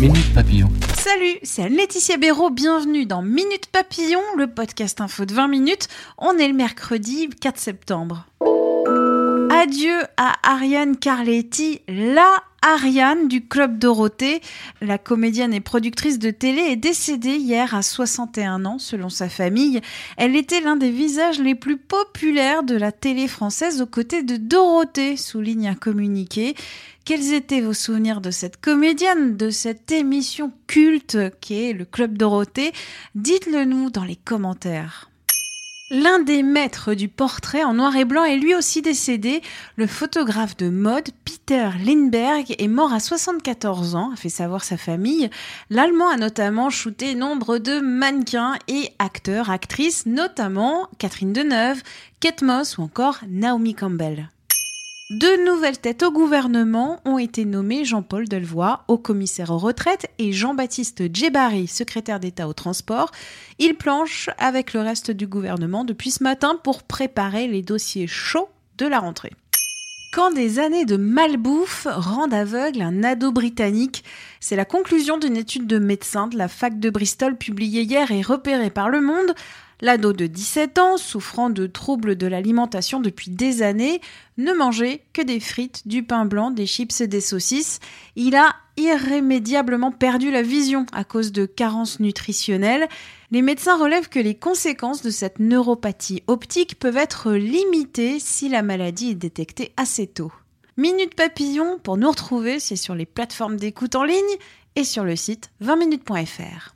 Minute Papillon. Salut, c'est Laetitia Béraud, bienvenue dans Minute Papillon, le podcast info de 20 minutes. On est le mercredi 4 septembre. Adieu à Ariane Carletti, la Ariane du Club Dorothée. La comédienne et productrice de télé est décédée hier à 61 ans, selon sa famille. Elle était l'un des visages les plus populaires de la télé française aux côtés de Dorothée, souligne un communiqué. Quels étaient vos souvenirs de cette comédienne, de cette émission culte qui est le Club Dorothée? Dites-le nous dans les commentaires. L'un des maîtres du portrait en noir et blanc est lui aussi décédé. Le photographe de mode Peter Lindbergh est mort à 74 ans, a fait savoir sa famille. L'Allemand a notamment shooté nombre de mannequins et acteurs, actrices, notamment Catherine Deneuve, Kate Moss ou encore Naomi Campbell. Deux nouvelles têtes au gouvernement ont été nommées Jean-Paul Delevoye, haut commissaire aux retraites, et Jean-Baptiste Djebari, secrétaire d'État au transport. Ils planchent avec le reste du gouvernement depuis ce matin pour préparer les dossiers chauds de la rentrée. Quand des années de malbouffe rendent aveugle un ado britannique, c'est la conclusion d'une étude de médecins de la fac de Bristol publiée hier et repérée par Le Monde. L'ado de 17 ans, souffrant de troubles de l'alimentation depuis des années, ne mangeait que des frites, du pain blanc, des chips et des saucisses. Il a irrémédiablement perdu la vision à cause de carences nutritionnelles. Les médecins relèvent que les conséquences de cette neuropathie optique peuvent être limitées si la maladie est détectée assez tôt. Minute Papillon, pour nous retrouver, c'est sur les plateformes d'écoute en ligne et sur le site 20minutes.fr.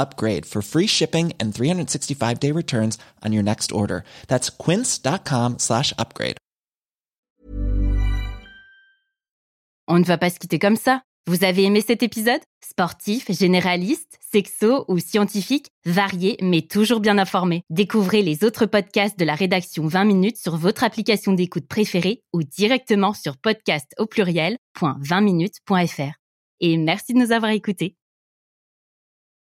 upgrade for free shipping and 365 day returns on your next order. That's quince.com slash upgrade. On ne va pas se quitter comme ça. Vous avez aimé cet épisode? Sportif, généraliste, sexo ou scientifique, varié mais toujours bien informé. Découvrez les autres podcasts de la rédaction 20 minutes sur votre application d'écoute préférée ou directement sur podcast au pluriel .20minutes.fr. Et merci de nous avoir écoutés.